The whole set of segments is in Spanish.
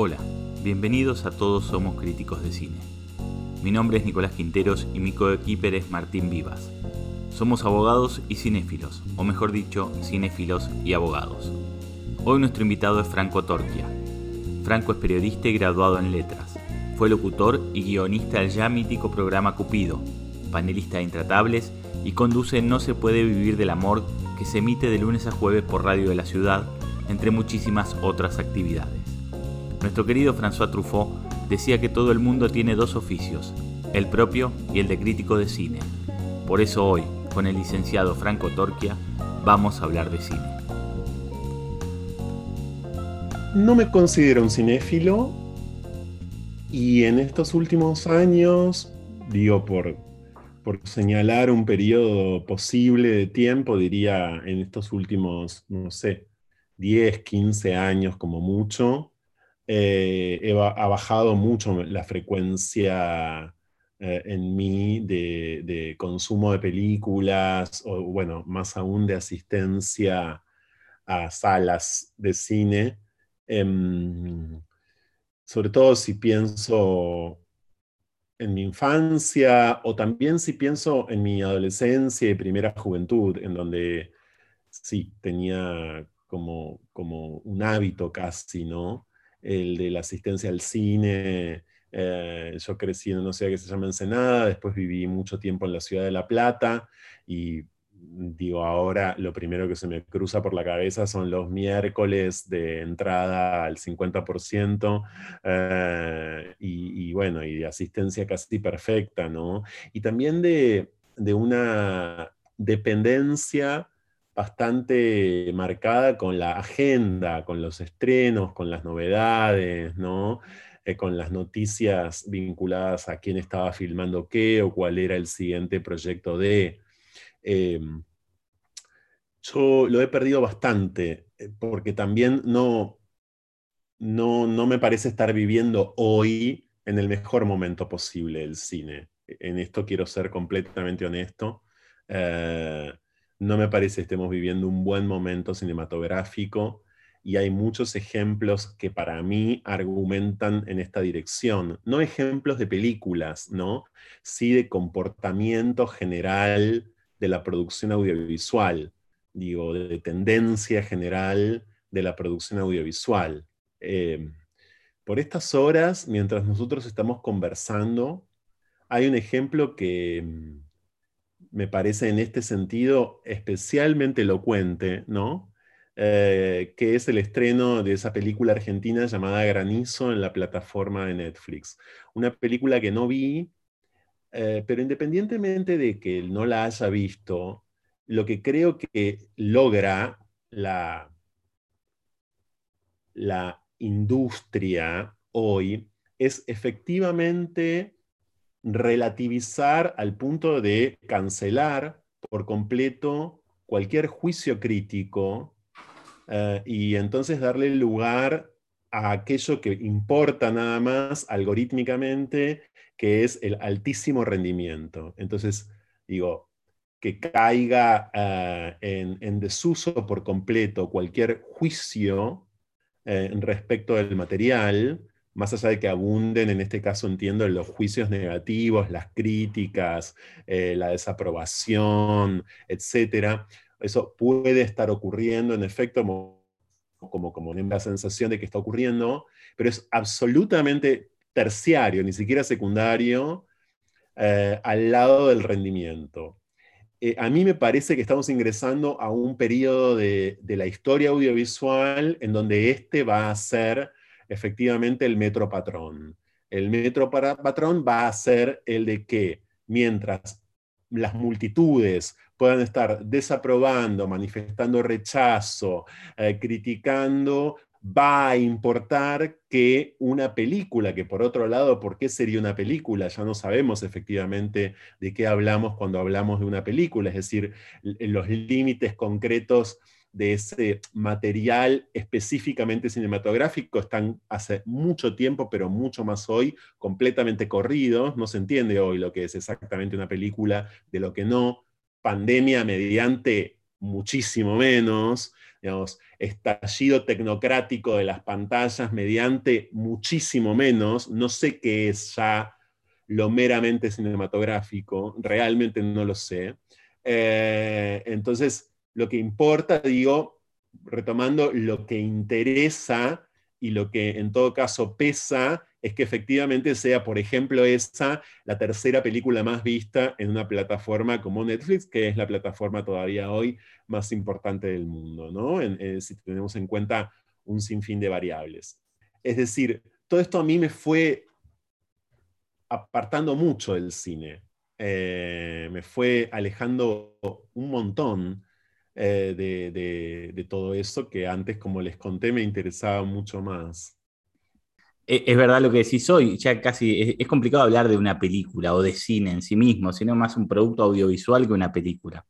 Hola, bienvenidos a Todos Somos Críticos de Cine. Mi nombre es Nicolás Quinteros y mi coequiper es Martín Vivas. Somos abogados y cinéfilos, o mejor dicho, cinéfilos y abogados. Hoy nuestro invitado es Franco Torquia. Franco es periodista y graduado en letras. Fue locutor y guionista del ya mítico programa Cupido, panelista de Intratables y conduce No se puede vivir del amor que se emite de lunes a jueves por Radio de la Ciudad, entre muchísimas otras actividades. Nuestro querido François Truffaut decía que todo el mundo tiene dos oficios, el propio y el de crítico de cine. Por eso hoy, con el licenciado Franco Torquia, vamos a hablar de cine. No me considero un cinéfilo y en estos últimos años, digo por, por señalar un periodo posible de tiempo, diría en estos últimos, no sé, 10, 15 años como mucho, eh, ha bajado mucho la frecuencia eh, en mí de, consumo de películas, o bueno, más aún de asistencia a salas de cine. Em, sobre todo si pienso en mi infancia o también si pienso en mi adolescencia y primera juventud, en donde sí tenía como, como un hábito casi, ¿no? El de la asistencia al cine. Eh, yo crecí en una ciudad que se llama Ensenada, después viví mucho tiempo en la ciudad de La Plata y digo, ahora lo primero que se me cruza por la cabeza son los miércoles de entrada al 50% eh, y, bueno, y de asistencia casi perfecta, ¿no? Y también de, de una dependencia bastante marcada con la agenda, con los estrenos, con las novedades, ¿no? Eh, con las noticias vinculadas a quién estaba filmando qué o cuál era el siguiente proyecto de. Em, yo lo he perdido bastante, eh, porque también no, no, no me parece estar viviendo hoy en el mejor momento posible el cine. En esto quiero ser completamente honesto. Eh, no me parece que estemos viviendo un buen momento cinematográfico y hay muchos ejemplos que para mí argumentan en esta dirección. No ejemplos de películas, ¿no? Sí de comportamiento general de la producción audiovisual, digo, de tendencia general de la producción audiovisual. Em, por estas horas, mientras nosotros estamos conversando, hay un ejemplo que em, me parece en este sentido especialmente elocuente, ¿no? Eh, que es el estreno de esa película argentina llamada Granizo en la plataforma de Netflix. Una película que no vi, eh, pero independientemente de que no la haya visto, lo que creo que logra la, la industria hoy es efectivamente relativizar al punto de cancelar por completo cualquier juicio crítico eh, y entonces darle lugar a aquello que importa nada más algorítmicamente, que es el altísimo rendimiento. Entonces, digo, que caiga eh, en, desuso por completo cualquier juicio eh, respecto del material, más allá de que abunden, en este caso entiendo, los juicios negativos, las críticas, eh, la desaprobación, etc. Eso puede estar ocurriendo, en efecto, como, como, como la sensación de que está ocurriendo, pero es absolutamente terciario, ni siquiera secundario, eh, al lado del rendimiento. Eh, a mí me parece que estamos ingresando a un periodo de, de, la historia audiovisual en donde este va a ser efectivamente el metro patrón. El metro patrón va a ser el de que mientras las multitudes puedan estar desaprobando, manifestando rechazo, eh, criticando, va a importar que una película, que por otro lado, ¿por qué sería una película? Ya no sabemos efectivamente de qué hablamos cuando hablamos de una película, es decir, los límites concretos de ese material específicamente cinematográfico están hace mucho tiempo, pero mucho más hoy, completamente corridos. No se entiende hoy lo que es exactamente una película, de lo que no. Pandemia mediante muchísimo menos. digamos, estallido tecnocrático de las pantallas mediante muchísimo menos. No sé qué es ya lo meramente cinematográfico, realmente no lo sé. Eh, entonces, lo que importa, digo, retomando lo que interesa y lo que en todo caso pesa, es que efectivamente sea, por ejemplo, esa la tercera película más vista en una plataforma como Netflix, que es la plataforma todavía hoy más importante del mundo, ¿no? Eh, si tenemos en cuenta un sinfín de variables. Es decir, todo esto a mí me fue apartando mucho del cine. Eh, me fue alejando un montón eh, de, todo eso que antes, como les conté, me interesaba mucho más. E, es verdad lo que decís hoy, ya casi es, complicado hablar de una película o de cine en sí mismo, sino más un producto audiovisual que una película.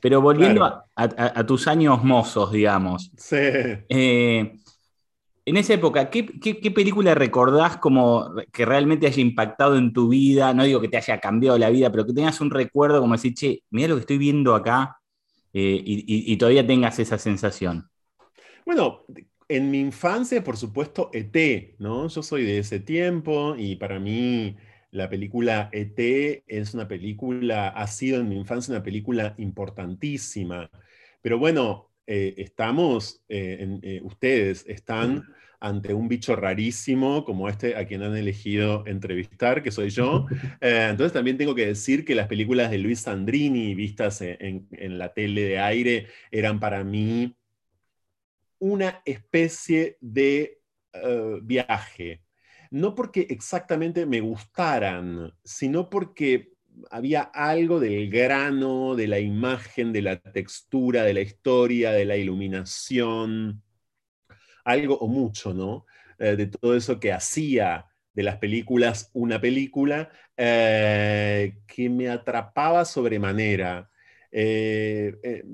Pero volviendo a, tus años mozos, digamos. Sí. Eh, en esa época, ¿qué, película recordás como que realmente haya impactado en tu vida? No digo que te haya cambiado la vida, pero que tengas un recuerdo como decir, che, mira lo que estoy viendo acá eh, y, todavía tengas esa sensación. Bueno, en mi infancia, por supuesto, ET, ¿no? Yo soy de ese tiempo y para mí la película ET es una película, ha sido en mi infancia una película importantísima. Pero bueno, eh, estamos, eh, eh, ustedes están ante un bicho rarísimo como este a quien han elegido entrevistar, que soy yo. entonces también tengo que decir que las películas de Luis Sandrini vistas en, la tele de aire eran para mí una especie de viaje. No porque exactamente me gustaran, sino porque había algo del grano, de la imagen, de la textura, de la historia, de la iluminación, algo o mucho, ¿no? Eh, de todo eso que hacía de las películas una película eh, que me atrapaba sobremanera. Eh,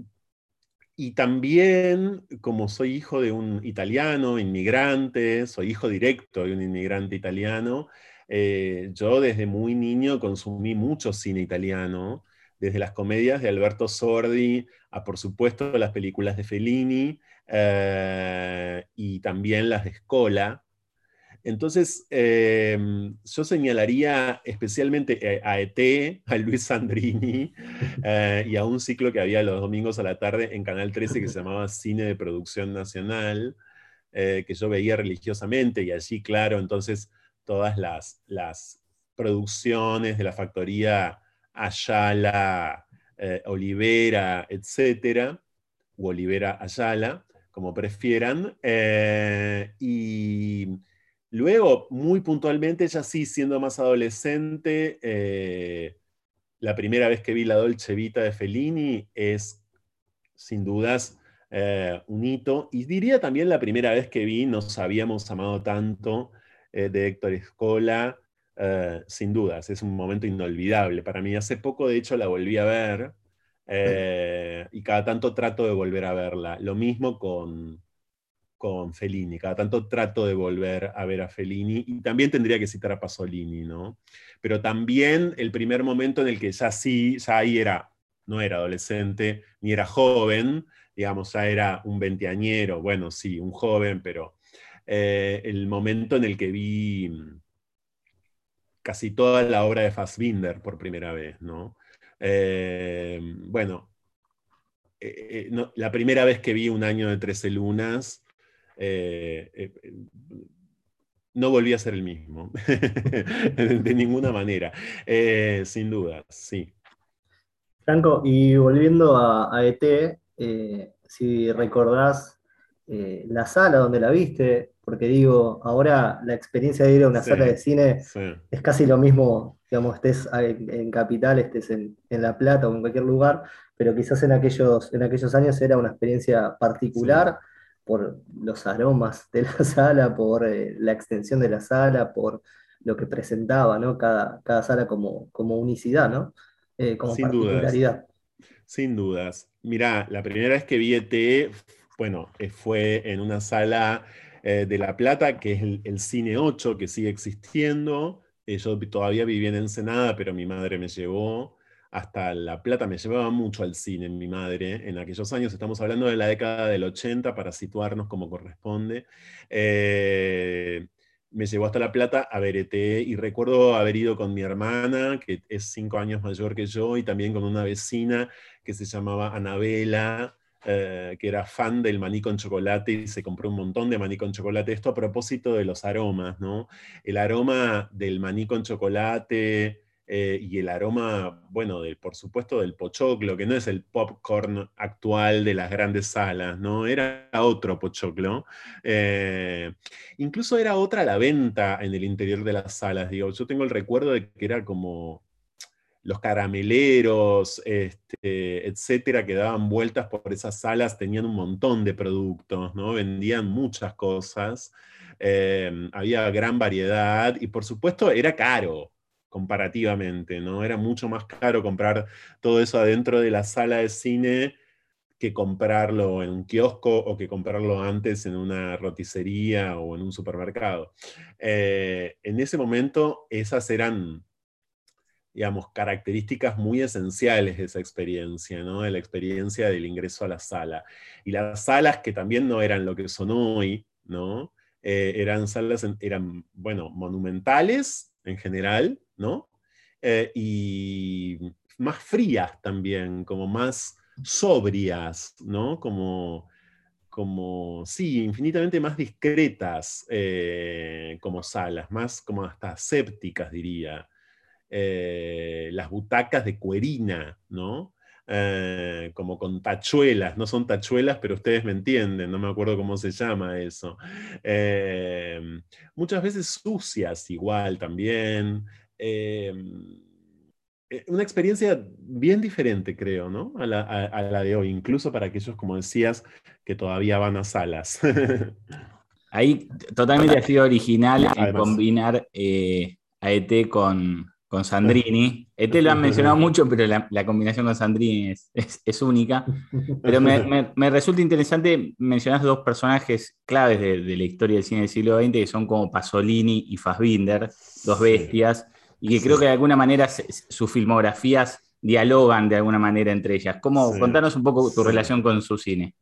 y también, como soy hijo de un italiano, inmigrante, soy hijo directo de un inmigrante italiano, yo desde muy niño consumí mucho cine italiano, desde las comedias de Alberto Sordi a, por supuesto, las películas de Fellini eh, y también las de Scola. Entonces, em, yo señalaría especialmente a ET, a Luis Sandrini eh, y a un ciclo que había los domingos a la tarde en Canal 13 que se llamaba Cine de Producción Nacional, que yo veía religiosamente y allí, claro, entonces todas las, las producciones de la factoría Ayala, eh, Olivera, etcétera, u Olivera Ayala, como prefieran. Eh, y luego, muy puntualmente, ya sí, siendo más adolescente, eh, la primera vez que vi la Dolce Vita de Fellini es, sin dudas, un hito. Y diría también la primera vez que vi Nos habíamos amado tanto de Héctor Escola, eh, sin dudas, es un momento inolvidable para mí. Hace poco, de hecho, la volví a ver eh, y cada tanto trato de volver a verla. Lo mismo con, con Fellini, cada tanto trato de volver a ver a Fellini y también tendría que citar a Pasolini, ¿no? Pero también el primer momento en el que ya sí, ya ahí era, no era adolescente, ni era joven, digamos, ya era un veinteañero, bueno, sí, un joven, pero eh, el momento en el que vi casi toda la obra de Fassbinder por primera vez, ¿no? Eh, bueno, eh, la primera vez que vi Un año de 13 lunas, no volví a ser el mismo, de ninguna manera, sin duda, sí. Franco, y volviendo a, a ET, si recordás la sala donde la viste, porque digo, ahora la experiencia de ir a una sala de cine es casi lo mismo, digamos, estés en, Capital, estés en, La Plata o en cualquier lugar, pero quizás en aquellos, en aquellos años era una experiencia particular por los aromas de la sala, por eh, la extensión de la sala, por lo que presentaba, ¿no? Cada, cada sala como, como unicidad, ¿no? Eh, como Sin particularidad. Sin dudas. Mirá, la primera vez que vi ET, bueno, eh, fue en una sala eh, de La Plata, que es el, Cine 8, que sigue existiendo. Eh, yo todavía vivía en Ensenada, pero mi madre me llevó hasta La Plata, me llevaba mucho al cine mi madre en aquellos años, estamos hablando de la década del 80 para situarnos como corresponde. Eh, me llevó hasta La Plata a ver ET y recuerdo haber ido con mi hermana, que es cinco años mayor que yo, y también con una vecina que se llamaba Anabela, eh, que era fan del maní con chocolate y se compró un montón de maní con chocolate. Esto a propósito de los aromas, ¿no? El aroma del maní con chocolate, eh, y el aroma, bueno, por supuesto del pochoclo, que no es el popcorn actual de las grandes salas, ¿no? Era otro pochoclo. Eh, incluso era otra la venta en el interior de las salas, digo, yo tengo el recuerdo de que era como los carameleros, este, etcétera, que daban vueltas por esas salas, tenían un montón de productos, ¿no? Vendían muchas cosas, eh, había gran variedad y por supuesto era caro, comparativamente, ¿no? Era mucho más caro comprar todo eso adentro de la sala de cine que comprarlo en un kiosco o que comprarlo antes en una roticería o en un supermercado. Eh, en ese momento esas eran, digamos, características muy esenciales de esa experiencia, ¿no? De la experiencia del ingreso a la sala. Y las salas que también no eran lo que son hoy, ¿no? Eh, eran salas, eran, bueno, monumentales en general, ¿no? Eh, y más frías también, como más sobrias, ¿no? Como, como sí, infinitamente más discretas eh, como salas, más como hasta sépticas, diría. Eh, las butacas de cuerina, ¿no? como con tachuelas, no son tachuelas, pero ustedes me entienden, no me acuerdo cómo se llama eso. muchas veces sucias igual también, eh, una experiencia bien diferente, creo, ¿no? A la, de hoy, incluso para aquellos, como decías, que todavía van a salas. Ahí totalmente ha sido original en combinar eh, a ET con, con Sandrini. ET lo han mencionado mucho, pero la, combinación con Sandrini es, única. Pero me, resulta interesante mencionar dos personajes claves de, de, la historia del cine del siglo XX, que son como Pasolini y Fassbinder, dos bestias y que creo que de alguna manera sus filmografías dialogan de alguna manera entre ellas. ¿Cómo, Contanos un poco tu relación con su cine.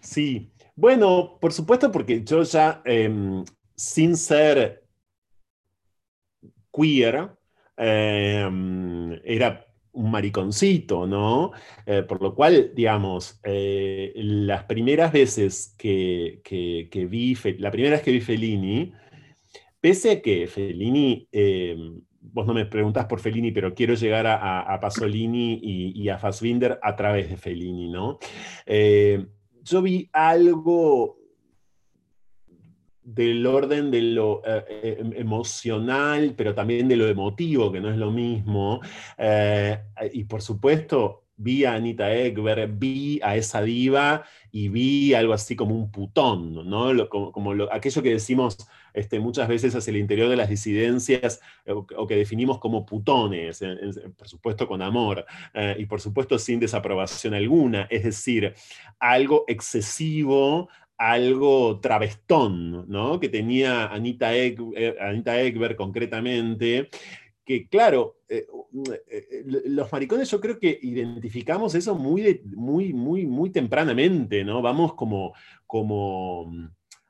Sí, bueno, por supuesto, porque yo ya, em, sin ser queer, em, era un mariconcito, ¿no? Eh, por lo cual, digamos, eh, las primeras veces que, que, vi, la primera vez que vi Fellini, Pese a que Fellini, em, vos no me preguntás por Fellini, pero quiero llegar a, Pasolini y, a Fassbinder a través de Fellini, ¿no? Eh, yo vi algo del orden de lo eh, eh, em, emocional, pero también de lo emotivo, que no es lo mismo. y por supuesto, vi a Anita Ekberg, vi a esa diva y vi algo así como un putón, ¿no? como, aquello que decimos este, muchas veces hacia el interior de las disidencias o, que definimos como putones, por supuesto con amor eh, y por supuesto sin desaprobación alguna, es decir, algo excesivo, algo travestón, ¿no? Que tenía Anita, eh, Anita Ekberg concretamente, que claro, eh, los maricones yo creo que identificamos eso muy, muy, muy, muy tempranamente, ¿no? Vamos como, como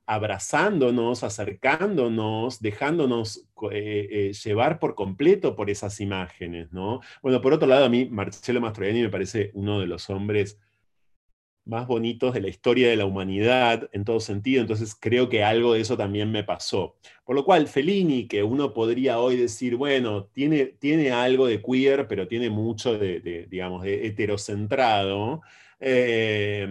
abrazándonos, acercándonos, dejándonos eh, eh, llevar por completo por esas imágenes, ¿no? Bueno, por otro lado, a mí Marcello Mastroianni me parece uno de los hombres más bonitos de la historia de la humanidad en todo sentido, entonces creo que algo de eso también me pasó. Por lo cual, Fellini, que uno podría hoy decir, bueno, tiene, tiene algo de queer, pero tiene mucho de, digamos, heterocentrado, eh,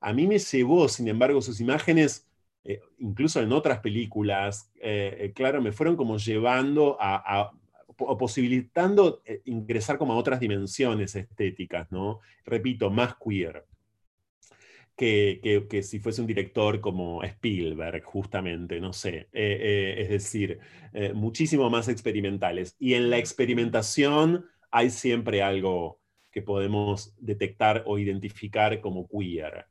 a mí me llevó, sin embargo, sus imágenes eh, incluso en otras películas, eh, eh, claro, me fueron como llevando a, o posibilitando ingresar como a otras dimensiones estéticas, ¿no? Repito, más queer. Que, que, si fuese un director como Spielberg, justamente, no sé. es decir, muchísimo más experimentales. Y en la experimentación hay siempre algo que podemos detectar o identificar como queer.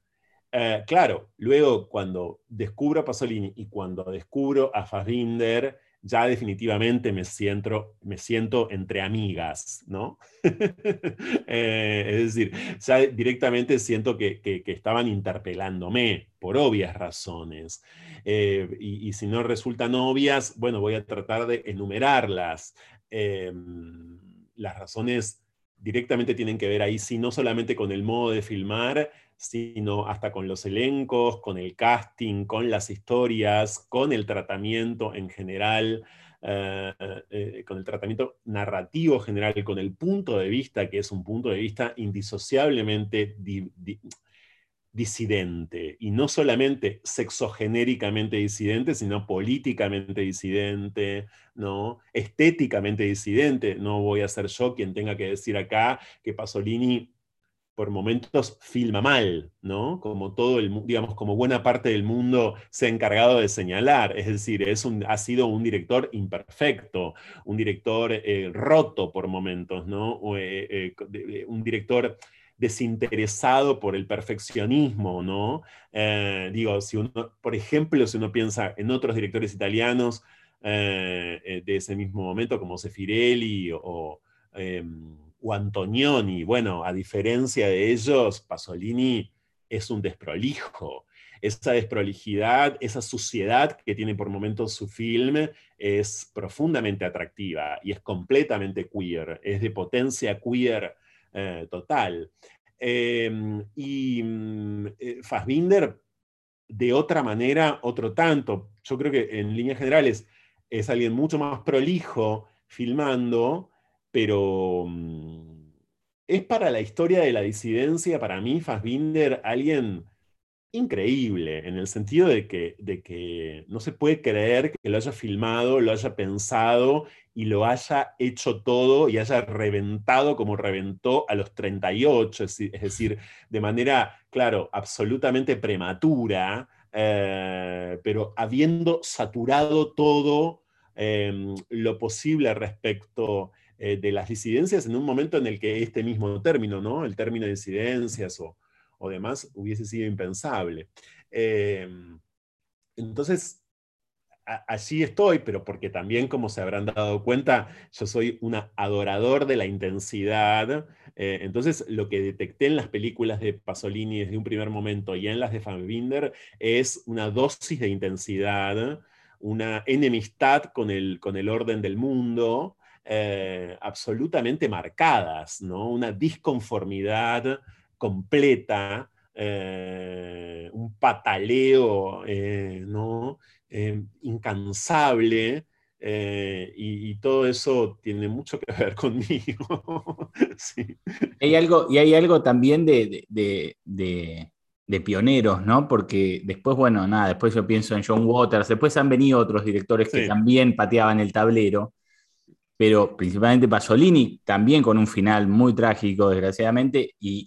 Eh, claro, luego cuando descubro a Pasolini y cuando descubro a Fassbinder, ya definitivamente me siento, me siento entre amigas, ¿no? Eh, es decir, ya directamente siento que, estaban interpelándome por obvias razones. Eh, y, si no resultan obvias, bueno, voy a tratar de enumerarlas. Em, las razones directamente tienen que ver ahí, sí, no solamente con el modo de filmar, sino hasta con los elencos, con el casting, con las historias, con el tratamiento en general, eh, eh, con el tratamiento narrativo general, con el punto de vista, que es un punto de vista indisociablemente disidente, y no solamente sexogenéricamente disidente, sino políticamente disidente, ¿no? estéticamente disidente. No voy a ser yo quien tenga que decir acá que Pasolini por momentos filma mal, ¿no? Como todo el, digamos, como buena parte del mundo se ha encargado de señalar. Es decir, es un, ha sido un director imperfecto, un director eh, roto por momentos, ¿no? Eh, eh, un director desinteresado por el perfeccionismo, ¿no? digo, si uno, por ejemplo, si uno piensa en otros directores italianos de ese mismo momento, como Sefirelli o em, o Antonioni. Bueno, a diferencia de ellos, Pasolini es un desprolijo. Esa desprolijidad, esa suciedad que tiene por momentos su film es profundamente atractiva y es completamente queer, es de potencia queer eh, total. Em, y mm, eh, Fassbinder, de otra manera, otro tanto. Yo creo que en líneas generales es alguien mucho más prolijo filmando, pero mm, es para la historia de la disidencia, para mí, Fassbinder, alguien increíble, en el sentido de que, de que no se puede creer que lo haya filmado, lo haya pensado y lo haya hecho todo y haya reventado como reventó a los 38, es, decir, de manera, claro, absolutamente prematura, eh, pero habiendo saturado todo em, lo posible respecto eh, de las disidencias en un momento en el que este mismo término, ¿no? el término de disidencias o, o demás, hubiese sido impensable. Em, entonces, allí estoy, pero porque también, como se habrán dado cuenta, yo soy un adorador de la intensidad. Eh, entonces, lo que detecté en las películas de Pasolini desde un primer momento y en las de Fassbinder es una dosis de intensidad, una enemistad con el, con el orden del mundo, eh, absolutamente marcadas, ¿no? Una disconformidad completa, eh, un pataleo, eh, ¿no? incansable, y, todo eso tiene mucho que ver conmigo. hay algo, y hay algo también de, pioneros, ¿no? Porque después, bueno, nada, después yo pienso en John Waters, después han venido otros directores que también pateaban el tablero, pero principalmente Pasolini, también con un final muy trágico, desgraciadamente, y,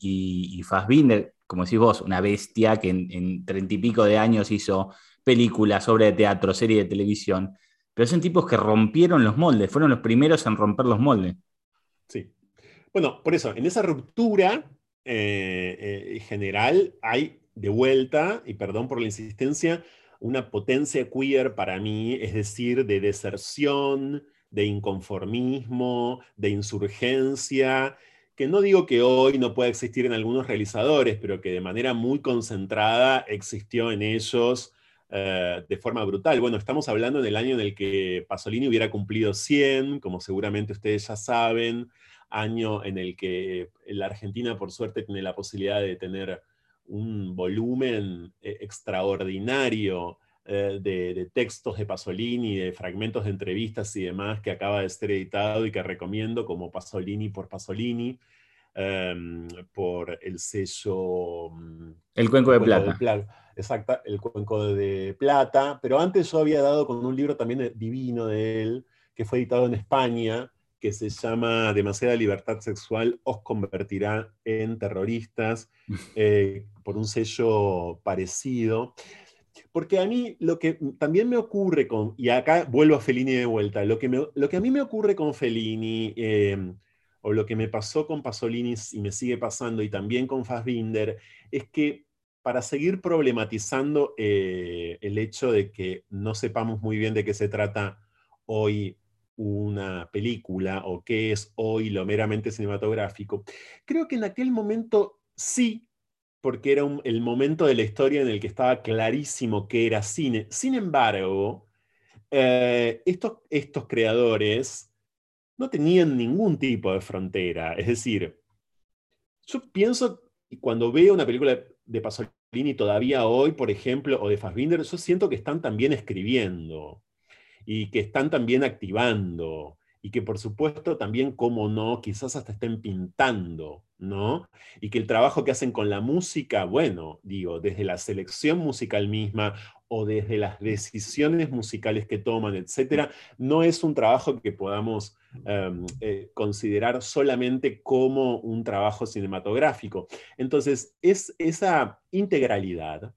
y, Fassbinder, como decís vos, una bestia que en treinta y pico de años hizo películas, obras de teatro, serie de televisión, pero son tipos que rompieron los moldes, fueron los primeros en romper los moldes. Sí. Bueno, por eso, en esa ruptura eh, eh, general hay de vuelta, y perdón por la insistencia, una potencia queer para mí, es decir, de deserción, de inconformismo, de insurgencia, que no digo que hoy no pueda existir en algunos realizadores, pero que de manera muy concentrada existió en ellos eh, de forma brutal. Bueno, estamos hablando del año en el que Pasolini hubiera cumplido 100, como seguramente ustedes ya saben, año en el que la Argentina, por suerte, tiene la posibilidad de tener un volumen eh, extraordinario eh, de, textos de Pasolini, de fragmentos de entrevistas y demás que acaba de ser editado y que recomiendo como Pasolini por Pasolini, em, por el sello... Mm, el Cuenco de Plata. Exacto, el Cuenco de Plata. Pero antes yo había dado con un libro también divino de él, que fue editado en España, que se llama Demasiada libertad sexual os convertirá en terroristas, eh, por un sello parecido. Porque a mí lo que también me ocurre con, y acá vuelvo a Fellini de vuelta, lo que, lo que a mí me ocurre con Fellini, em, o lo que me pasó con Pasolini y me sigue pasando, y también con Fassbinder, es que para seguir problematizando eh, el hecho de que no sepamos muy bien de qué se trata hoy una película o qué es hoy lo meramente cinematográfico. Creo que en aquel momento sí, porque era el momento de la historia en el que estaba clarísimo que era cine. Sin embargo, eh, estos, estos creadores no tenían ningún tipo de frontera. Es decir, yo pienso, y cuando veo una película de Pasolini todavía hoy, por ejemplo, o de Fassbinder, yo siento que están también escribiendo y que están también activando y que por supuesto también, como no, quizás hasta estén pintando, ¿no? Y que el trabajo que hacen con la música, bueno, digo, desde la selección musical misma o desde las decisiones musicales que toman, etcétera, no es un trabajo que podamos em, eh, considerar solamente como un trabajo cinematográfico. Entonces, es esa integralidad,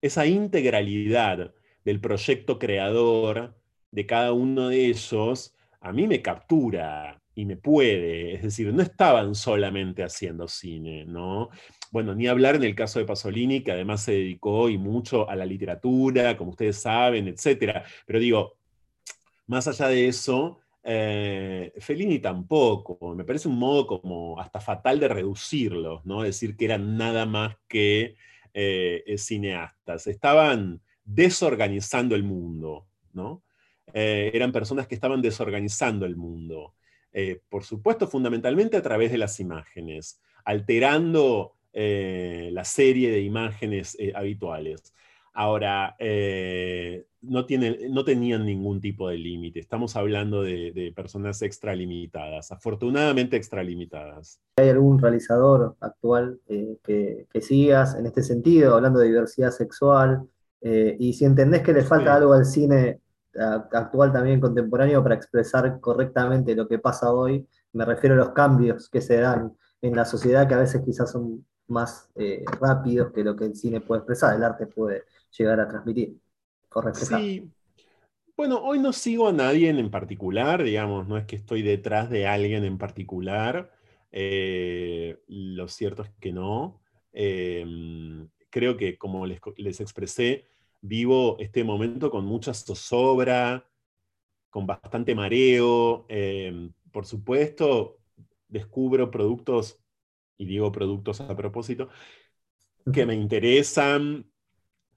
esa integralidad del proyecto creador de cada uno de ellos, a mí me captura y me puede. Es decir, no estaban solamente haciendo cine, ¿no? Bueno, ni hablar en el caso de Pasolini, que además se dedicó y mucho a la literatura, como ustedes saben, etc. Pero digo, más allá de eso, eh, Fellini tampoco. Me parece un modo como hasta fatal de reducirlos, ¿no? Decir que eran nada más que eh, cineastas. Estaban desorganizando el mundo, ¿no? Eh, eran personas que estaban desorganizando el mundo. Eh, por supuesto, fundamentalmente a través de las imágenes, alterando eh, la serie de imágenes habituales. Ahora, no, no, tenían ningún tipo de límite. Estamos hablando de, personas extralimitadas, afortunadamente extralimitadas. ¿Hay algún realizador actual que, sigas en este sentido, hablando de diversidad sexual? y si entendés que le falta algo al cine actual también contemporáneo para expresar correctamente lo que pasa hoy. Me refiero a los cambios que se dan en la sociedad que a veces quizás son más eh, rápidos que lo que el cine puede expresar, el arte puede llegar a transmitir. Sí. Bueno, hoy no sigo a nadie en particular, digamos, no es que estoy detrás de alguien en particular. Eh, lo cierto es que no. Em, creo que, como les, les expresé, vivo este momento con mucha zozobra, con bastante mareo. Em, por supuesto, descubro productos, y digo productos a propósito, que me interesan,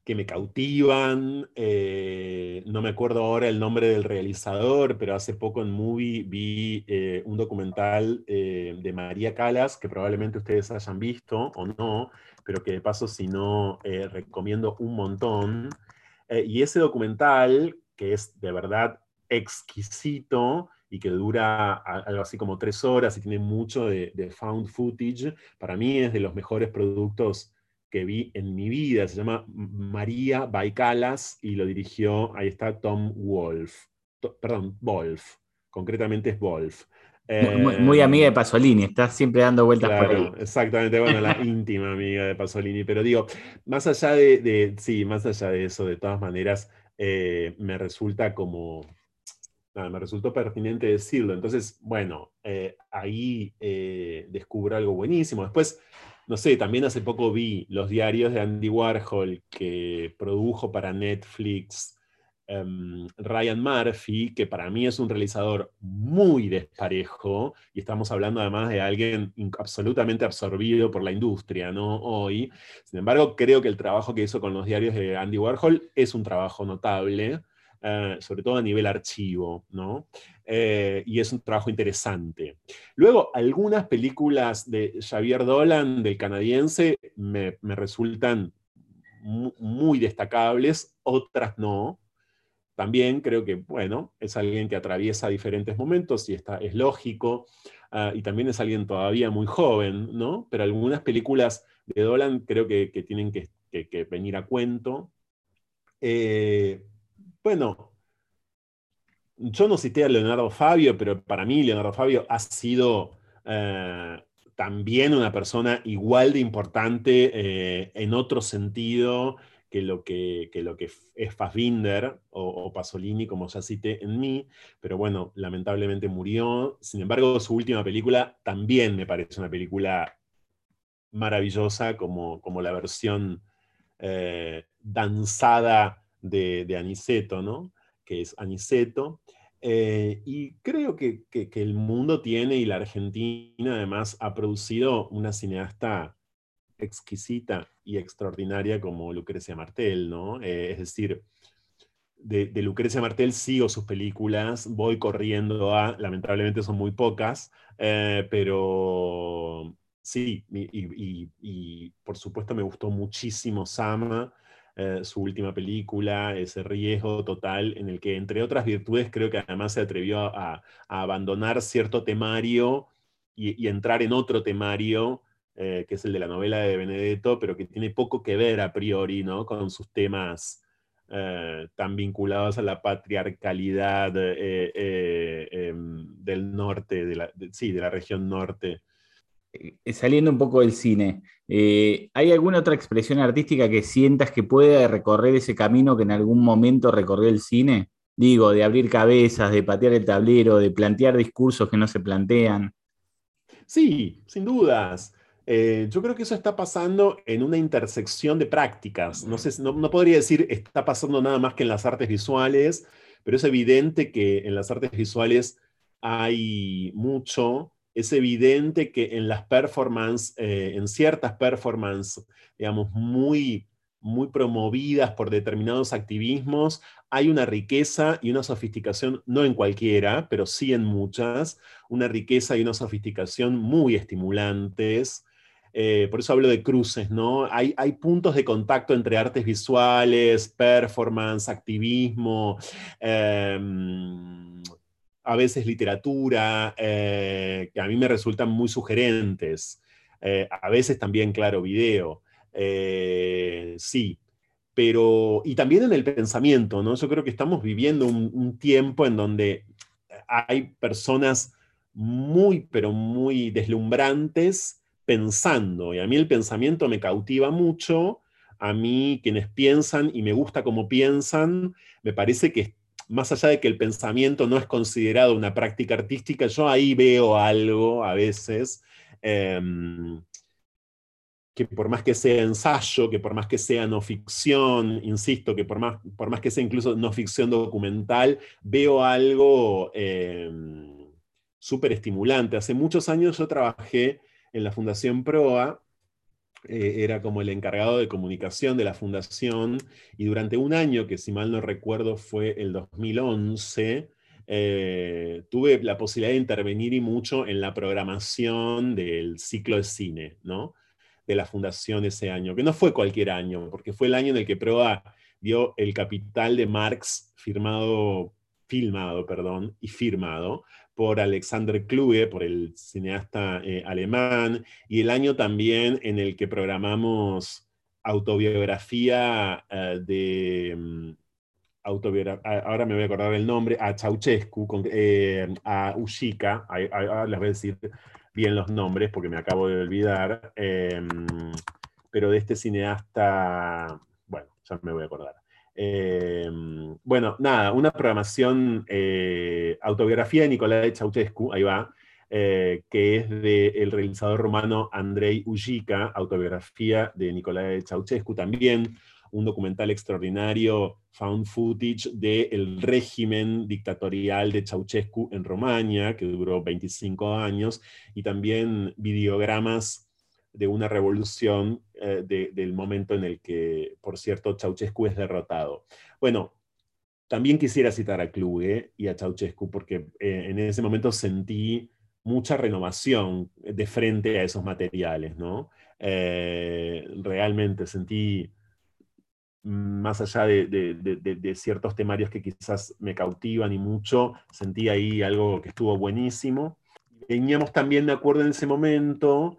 que me cautivan. Eh, no me acuerdo ahora el nombre del realizador, pero hace poco en Movie vi eh, un documental eh, de María Calas, que probablemente ustedes hayan visto o no, pero que de paso si no, recomiendo un montón. Y ese documental, que es de verdad exquisito y que dura algo así como tres horas y tiene mucho de, found footage, para mí es de los mejores productos que vi en mi vida. Se llama María Baicalas y lo dirigió, ahí está Tom Wolf. perdón, Wolf. Concretamente es Wolf muy, amiga de Pasolini, está siempre dando vueltas por ahí. Exactamente, bueno, la íntima amiga de Pasolini, pero digo, más allá de, sí, más allá de eso, de todas maneras, eh, me resulta como, me resultó pertinente decirlo. Entonces, bueno, eh, ahí eh, descubro algo buenísimo. Después, no sé, también hace poco vi los diarios de Andy Warhol que produjo para Netflix Em, Ryan Murphy, que para mí es un realizador muy desparejo, y estamos hablando además de alguien absolutamente absorbido por la industria, ¿no? Hoy. Sin embargo, creo que el trabajo que hizo con los diarios de Andy Warhol es un trabajo notable, eh, sobre todo a nivel archivo, ¿no? Eh, y es un trabajo interesante. Luego, algunas películas de Xavier Dolan, del canadiense, me, resultan muy destacables, otras no. También creo que, bueno, es alguien que atraviesa diferentes momentos y está, es lógico, ah, y también es alguien todavía muy joven, ¿no? Pero algunas películas de Dolan creo que, tienen que, venir a cuento. Eh, bueno, yo no cité a Leonardo Fabio, pero para mí Leonardo Fabio ha sido eh, también una persona igual de importante eh, en otro sentido que lo que, lo que es Fassbinder o, Pasolini, como ya cité en mí, pero bueno, lamentablemente murió. Sin embargo, su última película también me parece una película maravillosa, como, como la versión eh, danzada de, Aniceto, ¿no? que es Aniceto. Eh, y creo que, el mundo tiene y la Argentina además ha producido una cineasta exquisita y extraordinaria como Lucrecia Martel, ¿no? Eh, es decir, de, Lucrecia Martel sigo sus películas, voy corriendo a, lamentablemente son muy pocas, eh, pero sí, y, por supuesto me gustó muchísimo Sama, eh, su última película, ese riesgo total en el que, entre otras virtudes, creo que además se atrevió a, abandonar cierto temario y, entrar en otro temario, eh, que es el de la novela de Benedetto, pero que tiene poco que ver a priori ¿no? con sus temas eh, tan vinculados a la patriarcalidad em, del norte, de la, sí, de la región norte. Eh, saliendo un poco del cine, eh, ¿hay alguna otra expresión artística que sientas que pueda recorrer ese camino que en algún momento recorrió el cine? Digo, de abrir cabezas, de patear el tablero, de plantear discursos que no se plantean. Sí, sin dudas. Eh, yo creo que eso está pasando en una intersección de prácticas. No, sé, no podría decir está pasando nada más que en las artes visuales, pero es evidente que en las artes visuales hay mucho es evidente que en las performances, eh, en ciertas performances, digamos, muy, muy promovidas por determinados activismos, hay una riqueza y una sofisticación, no en cualquiera, pero sí en muchas, una riqueza y una sofisticación muy estimulantes. Eh, por eso hablo de cruces, ¿no? Hay, hay, puntos de contacto entre artes visuales, performance, activismo. Em, a veces literatura, eh, que a mí me resultan muy sugerentes. Eh, a veces también, claro, video. Eh, sí, pero, y también en el pensamiento, ¿no? Yo creo que estamos viviendo un, tiempo en donde hay personas muy, pero muy deslumbrantes pensando, y a mí el pensamiento me cautiva mucho, a mí quienes piensan y me gusta cómo piensan, me parece que más allá de que el pensamiento no es considerado una práctica artística, yo ahí veo algo a veces em, que por más que sea ensayo, que por más que sea no ficción, insisto, que por más, por más que sea incluso no ficción documental, veo algo em, súper estimulante. Hace muchos años yo trabajé en la Fundación PROA eh, era como el encargado de comunicación de la fundación y durante un año, que si mal no recuerdo fue el 2011, eh, tuve la posibilidad de intervenir y mucho en la programación del ciclo de cine, ¿no? De la fundación ese año, que no fue cualquier año, porque fue el año en el que Proa dio el capital de Marx firmado, filmado, perdón, y firmado por Alexander Kluge, por el cineasta eh, alemán, y el año también en el que programamos autobiografía eh, de... Mm, ahora me voy a acordar el nombre, a Ceausescu, eh, a Ushika, ahora les voy a decir bien los nombres porque me acabo de olvidar, pero de este cineasta, bueno, ya me voy a acordar. Em, bueno, nada, una programación, eh, autobiografía de Nicolás Ceausescu, ahí va, eh, que es del realizador romano Andrei Ujica, autobiografía de Nicolás Ceausescu también, un documental extraordinario, found footage del régimen dictatorial de Ceausescu en Romania, que duró 25 años, y también videogramas de una revolución eh, del momento en el que, por cierto, Ceausescu es derrotado. Bueno, también quisiera citar a Kluge y a Ceausescu porque eh, en ese momento sentí mucha renovación de frente a esos materiales, ¿no? Eh, realmente sentí, más allá de, de, ciertos temarios que quizás me cautivan y mucho, sentí ahí algo que estuvo buenísimo. Veníamos también, de acuerdo, en ese momento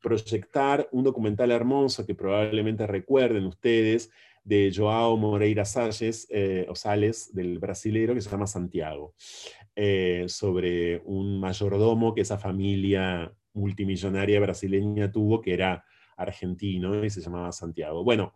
proyectar un documental hermoso que probablemente recuerden ustedes de Joao Moreira Salles, eh, o Sales, del brasilero, que se llama Santiago, eh, sobre un mayordomo que esa familia multimillonaria brasileña tuvo, que era argentino y se llamaba Santiago. Bueno,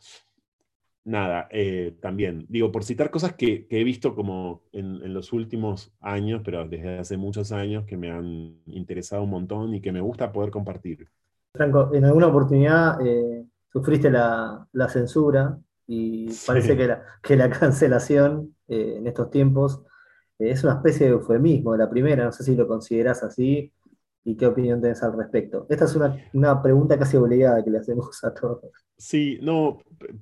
nada, eh, también, digo, por citar cosas que, he visto como en, en, los últimos años, pero desde hace muchos años, que me han interesado un montón y que me gusta poder compartir. Franco, en alguna oportunidad eh, sufriste la, censura y parece que la, que la cancelación eh, en estos tiempos es una especie de eufemismo de la primera, no sé si lo consideras así y qué opinión tenés al respecto. Esta es una, pregunta casi obligada que le hacemos a todos. Sí, no,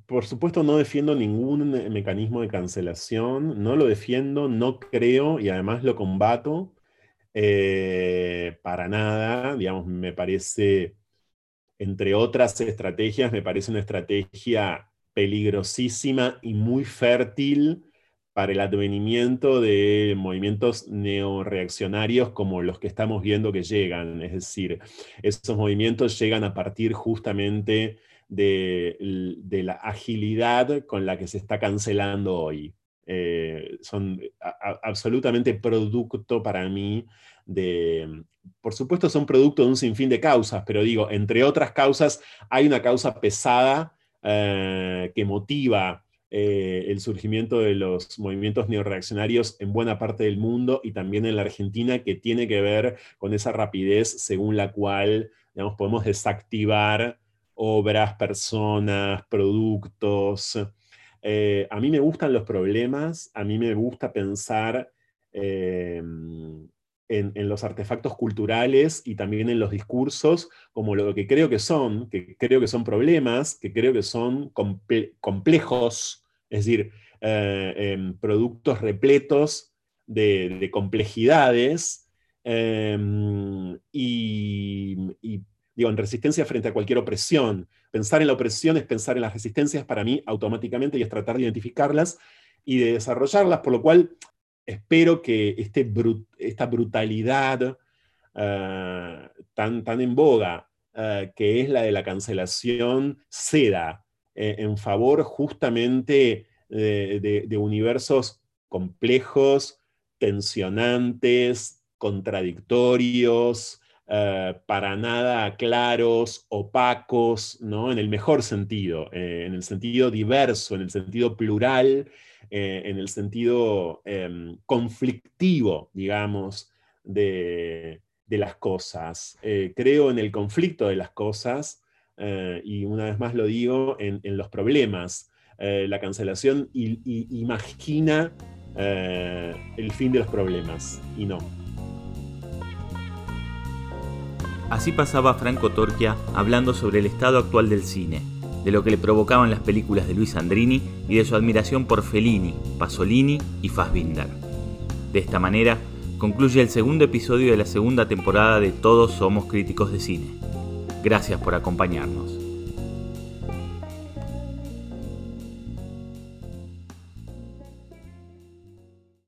por supuesto no defiendo ningún mecanismo de cancelación, no lo defiendo, no creo y además lo combato eh, para nada, digamos, me parece, entre otras estrategias, me parece una estrategia peligrosísima y muy fértil para el advenimiento de movimientos neoreaccionarios como los que estamos viendo que llegan. Es decir, esos movimientos llegan a partir justamente de, la agilidad con la que se está cancelando hoy. Eh, son absolutamente producto para mí de, por supuesto son producto de un sinfín de causas, pero digo, entre otras causas hay una causa pesada eh, que motiva eh, el surgimiento de los movimientos neoreaccionarios en buena parte del mundo y también en la Argentina, que tiene que ver con esa rapidez según la cual digamos, podemos desactivar obras, personas, productos. Eh, a mí me gustan los problemas, a mí me gusta pensar en, los artefactos culturales y también en los discursos como lo que creo que son, que creo que son problemas, que creo que son complejos, es decir, eh, em, productos repletos de, complejidades em, y, digo, en resistencia frente a cualquier opresión. Pensar en la opresión es pensar en las resistencias para mí automáticamente y es tratar de identificarlas y de desarrollarlas, por lo cual espero que este esta brutalidad eh, tan, tan en boga, eh, que es la de la cancelación, ceda eh, en favor justamente de, universos complejos, tensionantes, contradictorios, para nada claros, opacos, ¿no? en el mejor sentido, en el sentido diverso, en el sentido plural, en el sentido em, conflictivo, digamos, de, las cosas. creo en el conflicto de las cosas eh, y una vez más lo digo, en, los problemas. Eh, la cancelación imagina eh, el fin de los problemas y no. Así pasaba Franco Torquia hablando sobre el estado actual del cine, de lo que le provocaban las películas de Luis Andrini y de su admiración por Fellini, Pasolini y Fassbinder. De esta manera, concluye el segundo episodio de la segunda temporada de Todos Somos Críticos de Cine. Gracias por acompañarnos.